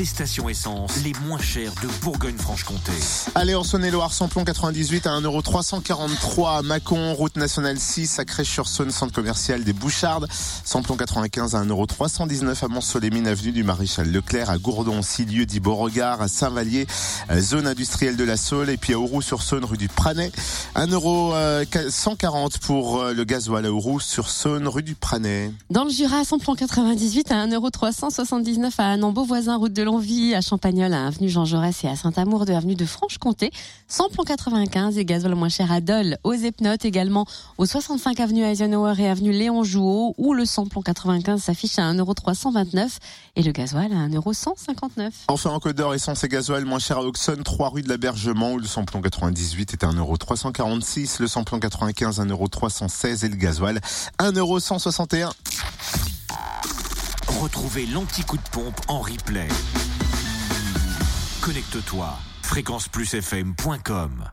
les stations essence les moins chères de Bourgogne-Franche-Comté. Allez, en Saône-et-Loire, samplon 98 à 1,343€ à Mâcon, route nationale 6 à Crèche-sur-Saône, centre commercial des Bouchardes. Samplon 95 à 1,319€ à Mont-Solémine, avenue du Maréchal Leclerc, à Gourdon, 6 lieux dit Beauregard, à Saint-Vallier, euh, zone industrielle de la Saule, et puis à Auroux-sur-Saône, rue du Pranet. 1,140€ pour euh, le gasoil à Auroux-sur-Saône, rue du Pranet. Dans le Jura, samplon 98 à 1,379€ à Anambeau-Voisin, route de Longvie, à Champagnol, à avenue Jean Jaurès et à Saint-Amour de avenue de Franche-Comté. Samplon 95 et gasoil moins cher à Dole, aux Epnotes également, au 65 avenue Eisenhower et avenue Léon Jouot, où le samplon 95 s'affiche à 1,329€ et le gasoil à 1,159€. Enfin, en Côte d'Or, essence et gasoil moins cher à Auxonne, 3 rue de l'Abergement, où le samplon 98 est à 1,346€, le samplon 95 1,316€ et le gasoil 1,161€. Retrouvez l'anti-coup de pompe en replay. Connecte-toi. fréquenceplusfm.com